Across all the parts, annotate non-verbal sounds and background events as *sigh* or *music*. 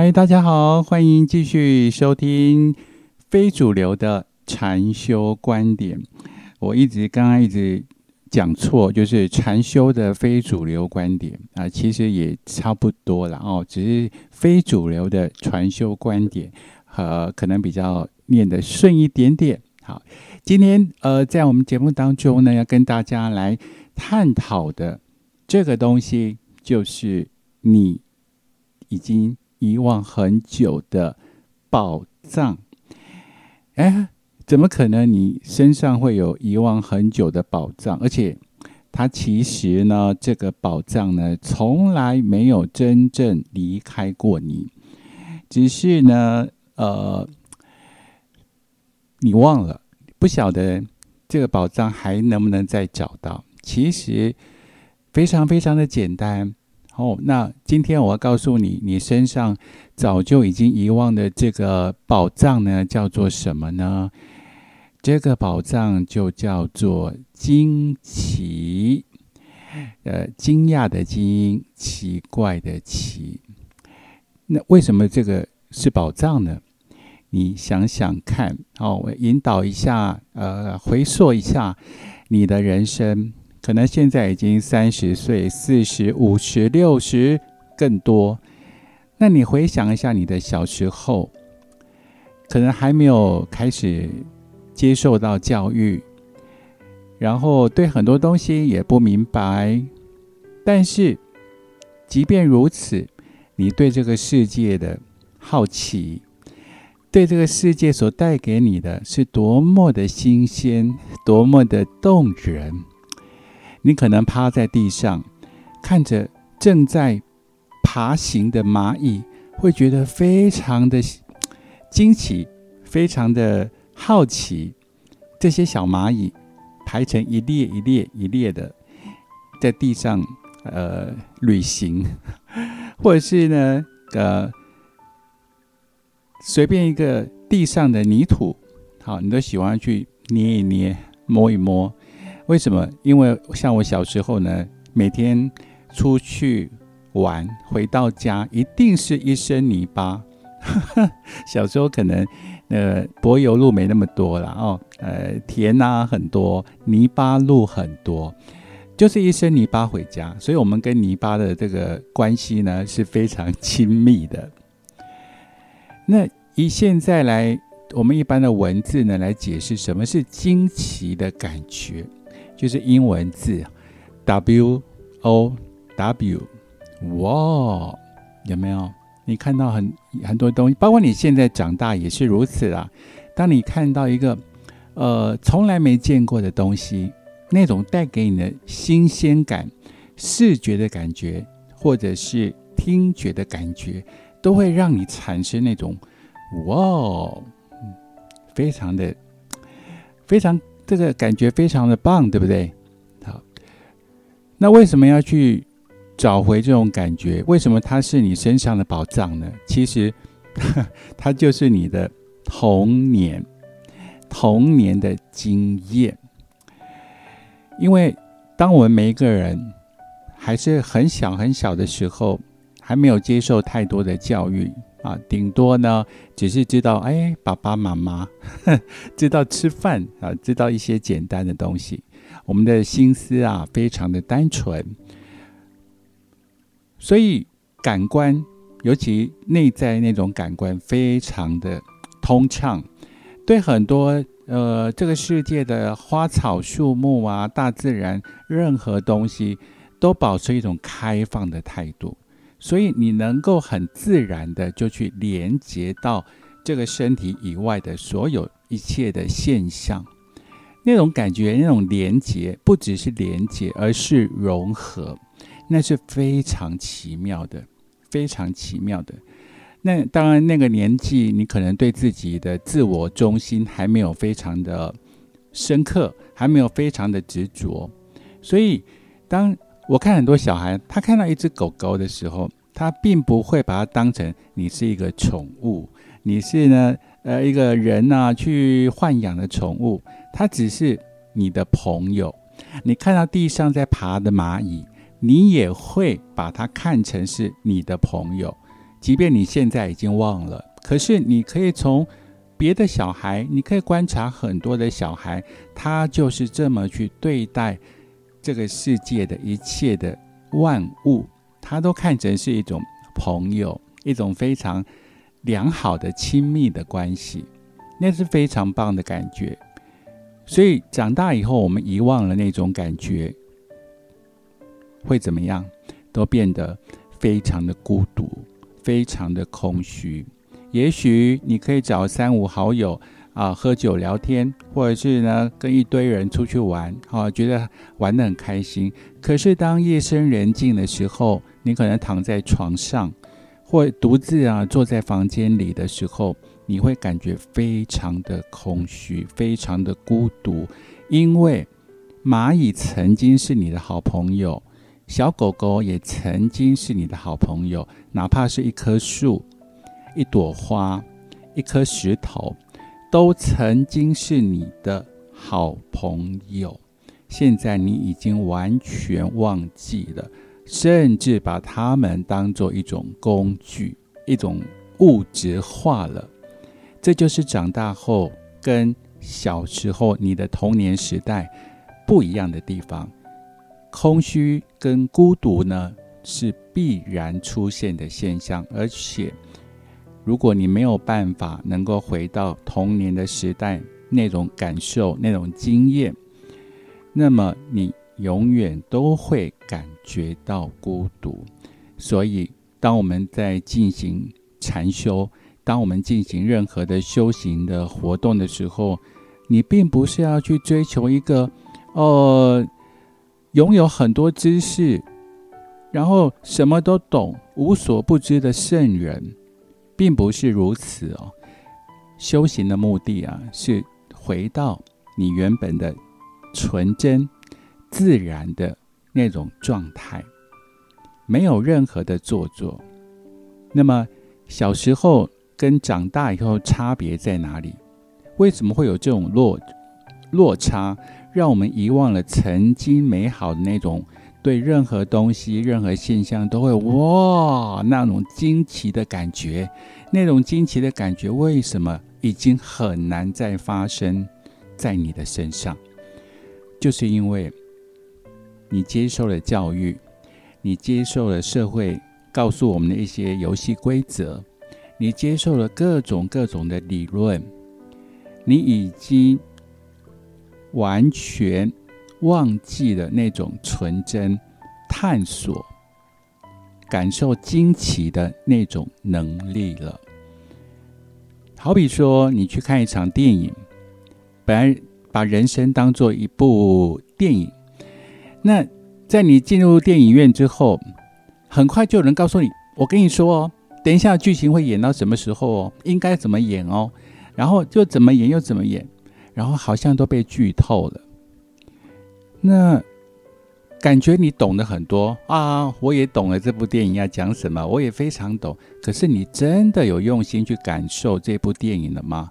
嗨，大家好，欢迎继续收听非主流的禅修观点。我一直刚刚一直讲错，就是禅修的非主流观点啊，其实也差不多了哦，只是非主流的禅修观点和可能比较念得顺一点点。好，今天呃，在我们节目当中呢，要跟大家来探讨的这个东西，就是你已经。遗忘很久的宝藏，哎，怎么可能？你身上会有遗忘很久的宝藏？而且，它其实呢，这个宝藏呢，从来没有真正离开过你，只是呢，呃，你忘了，不晓得这个宝藏还能不能再找到？其实非常非常的简单。哦，那今天我要告诉你，你身上早就已经遗忘的这个宝藏呢，叫做什么呢？这个宝藏就叫做惊奇，呃，惊讶的惊，奇怪的奇。那为什么这个是宝藏呢？你想想看，哦，我引导一下，呃，回溯一下你的人生。可能现在已经三十岁、四十五、十、六十，更多。那你回想一下，你的小时候，可能还没有开始接受到教育，然后对很多东西也不明白。但是，即便如此，你对这个世界的好奇，对这个世界所带给你的是多么的新鲜，多么的动人。你可能趴在地上，看着正在爬行的蚂蚁，会觉得非常的惊奇，非常的好奇。这些小蚂蚁排成一列一列一列的，在地上呃旅行，*laughs* 或者是呢呃随便一个地上的泥土，好，你都喜欢去捏一捏、摸一摸。为什么？因为像我小时候呢，每天出去玩，回到家一定是一身泥巴。*laughs* 小时候可能呃柏油路没那么多了哦，呃田啊很多，泥巴路很多，就是一身泥巴回家。所以，我们跟泥巴的这个关系呢是非常亲密的。那以现在来，我们一般的文字呢来解释什么是惊奇的感觉。就是英文字，W O W，哇，有没有？你看到很很多东西，包括你现在长大也是如此啊。当你看到一个呃从来没见过的东西，那种带给你的新鲜感、视觉的感觉，或者是听觉的感觉，都会让你产生那种哇，非常的非常。这个感觉非常的棒，对不对？好，那为什么要去找回这种感觉？为什么它是你身上的宝藏呢？其实，*laughs* 它就是你的童年，童年的经验。因为当我们每一个人还是很小很小的时候，还没有接受太多的教育。啊，顶多呢，只是知道，哎，爸爸妈妈 *laughs* 知道吃饭啊，知道一些简单的东西。我们的心思啊，非常的单纯，所以感官，尤其内在那种感官，非常的通畅。对很多呃，这个世界的花草树木啊，大自然任何东西，都保持一种开放的态度。所以你能够很自然的就去连接到这个身体以外的所有一切的现象，那种感觉，那种连接，不只是连接，而是融合，那是非常奇妙的，非常奇妙的。那当然，那个年纪你可能对自己的自我中心还没有非常的深刻，还没有非常的执着，所以当。我看很多小孩，他看到一只狗狗的时候，他并不会把它当成你是一个宠物，你是呢，呃，一个人呢去豢养的宠物，它只是你的朋友。你看到地上在爬的蚂蚁，你也会把它看成是你的朋友，即便你现在已经忘了，可是你可以从别的小孩，你可以观察很多的小孩，他就是这么去对待这个世界的一切的万物，他都看成是一种朋友，一种非常良好的亲密的关系，那是非常棒的感觉。所以长大以后，我们遗忘了那种感觉，会怎么样？都变得非常的孤独，非常的空虚。也许你可以找三五好友啊，喝酒聊天，或者是呢跟一堆人出去玩，啊，觉得玩得很开心。可是当夜深人静的时候，你可能躺在床上，或独自啊坐在房间里的时候。你会感觉非常的空虚，非常的孤独，因为蚂蚁曾经是你的好朋友，小狗狗也曾经是你的好朋友，哪怕是一棵树、一朵花、一颗石头，都曾经是你的好朋友。现在你已经完全忘记了，甚至把他们当做一种工具，一种物质化了。这就是长大后跟小时候你的童年时代不一样的地方。空虚跟孤独呢是必然出现的现象，而且如果你没有办法能够回到童年的时代那种感受、那种经验，那么你永远都会感觉到孤独。所以，当我们在进行禅修，当我们进行任何的修行的活动的时候，你并不是要去追求一个，呃，拥有很多知识，然后什么都懂、无所不知的圣人，并不是如此哦。修行的目的啊，是回到你原本的纯真、自然的那种状态，没有任何的做作。那么小时候。跟长大以后差别在哪里？为什么会有这种落落差，让我们遗忘了曾经美好的那种对任何东西、任何现象都会哇那种惊奇的感觉？那种惊奇的感觉为什么已经很难再发生在你的身上？就是因为你接受了教育，你接受了社会告诉我们的一些游戏规则。你接受了各种各种的理论，你已经完全忘记了那种纯真、探索、感受惊奇的那种能力了。好比说，你去看一场电影，本来把人生当做一部电影，那在你进入电影院之后，很快就有人告诉你：“我跟你说哦。”等一下，剧情会演到什么时候哦？应该怎么演哦？然后就怎么演又怎么演，然后好像都被剧透了。那感觉你懂得很多啊，我也懂了这部电影要讲什么，我也非常懂。可是你真的有用心去感受这部电影了吗？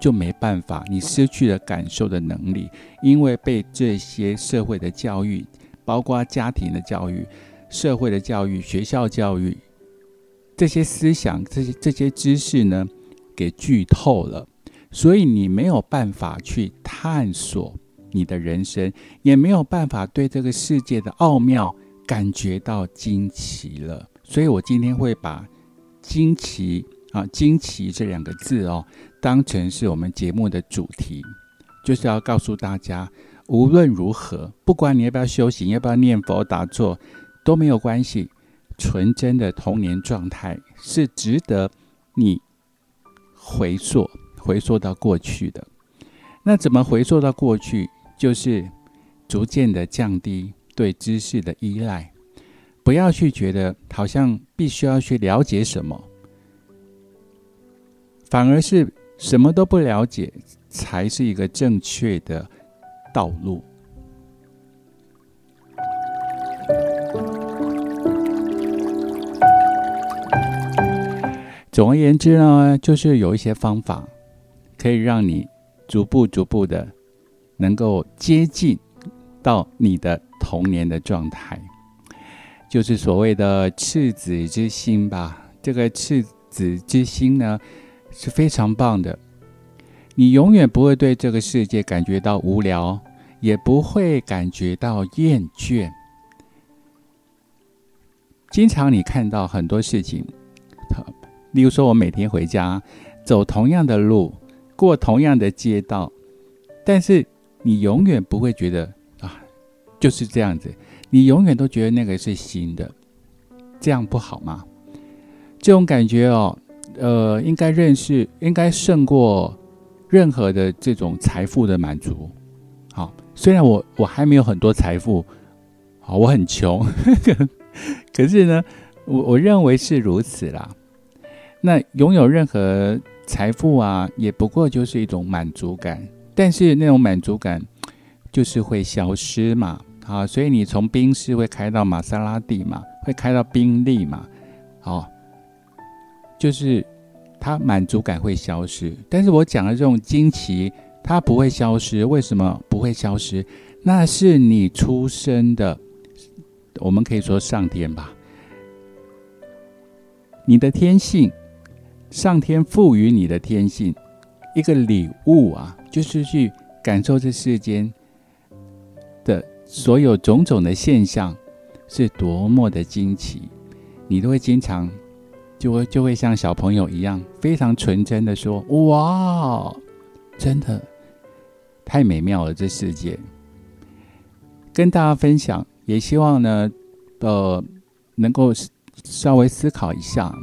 就没办法，你失去了感受的能力，因为被这些社会的教育，包括家庭的教育、社会的教育、学校教育。这些思想、这些这些知识呢，给剧透了，所以你没有办法去探索你的人生，也没有办法对这个世界的奥妙感觉到惊奇了。所以我今天会把“惊奇”啊“惊奇”这两个字哦，当成是我们节目的主题，就是要告诉大家，无论如何，不管你要不要修行，要不要念佛打坐，都没有关系。纯真的童年状态是值得你回溯、回溯到过去的。那怎么回溯到过去？就是逐渐的降低对知识的依赖，不要去觉得好像必须要去了解什么，反而是什么都不了解才是一个正确的道路。总而言之呢，就是有一些方法，可以让你逐步、逐步的能够接近到你的童年的状态，就是所谓的赤子之心吧。这个赤子之心呢，是非常棒的。你永远不会对这个世界感觉到无聊，也不会感觉到厌倦。经常你看到很多事情，例如说，我每天回家走同样的路，过同样的街道，但是你永远不会觉得啊，就是这样子。你永远都觉得那个是新的，这样不好吗？这种感觉哦，呃，应该认识，应该胜过任何的这种财富的满足。好，虽然我我还没有很多财富，好，我很穷，*laughs* 可是呢，我我认为是如此啦。那拥有任何财富啊，也不过就是一种满足感，但是那种满足感就是会消失嘛。啊，所以你从宾士会开到玛莎拉蒂嘛，会开到宾利嘛，好，就是它满足感会消失。但是我讲的这种惊奇，它不会消失。为什么不会消失？那是你出生的，我们可以说上天吧，你的天性，上天赋予你的天性，一个礼物啊，就是去感受这世间的。所有种种的现象是多么的惊奇，你都会经常就会就会像小朋友一样，非常纯真的说：“哇，真的太美妙了！这世界。”跟大家分享，也希望呢，呃，能够稍微思考一下。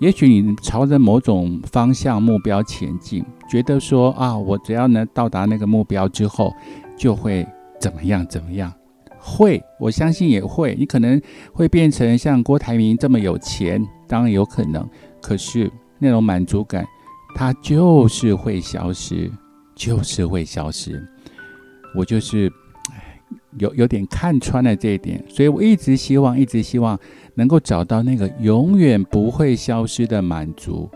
也许你朝着某种方向目标前进，觉得说啊，我只要能到达那个目标之后，就会。怎么样？怎么样？会，我相信也会。你可能会变成像郭台铭这么有钱，当然有可能。可是那种满足感，它就是会消失，就是会消失。我就是有有点看穿了这一点，所以我一直希望，一直希望能够找到那个永远不会消失的满足。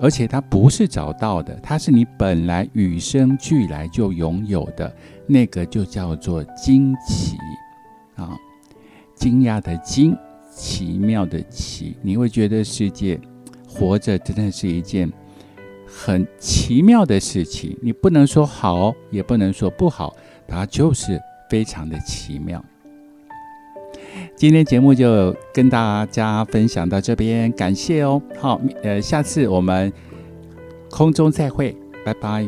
而且它不是找到的，它是你本来与生俱来就拥有的，那个就叫做惊奇啊！惊讶的惊，奇妙的奇，你会觉得世界活着真的是一件很奇妙的事情。你不能说好，也不能说不好，它就是非常的奇妙。今天节目就跟大家分享到这边，感谢哦。好，呃，下次我们空中再会，拜拜。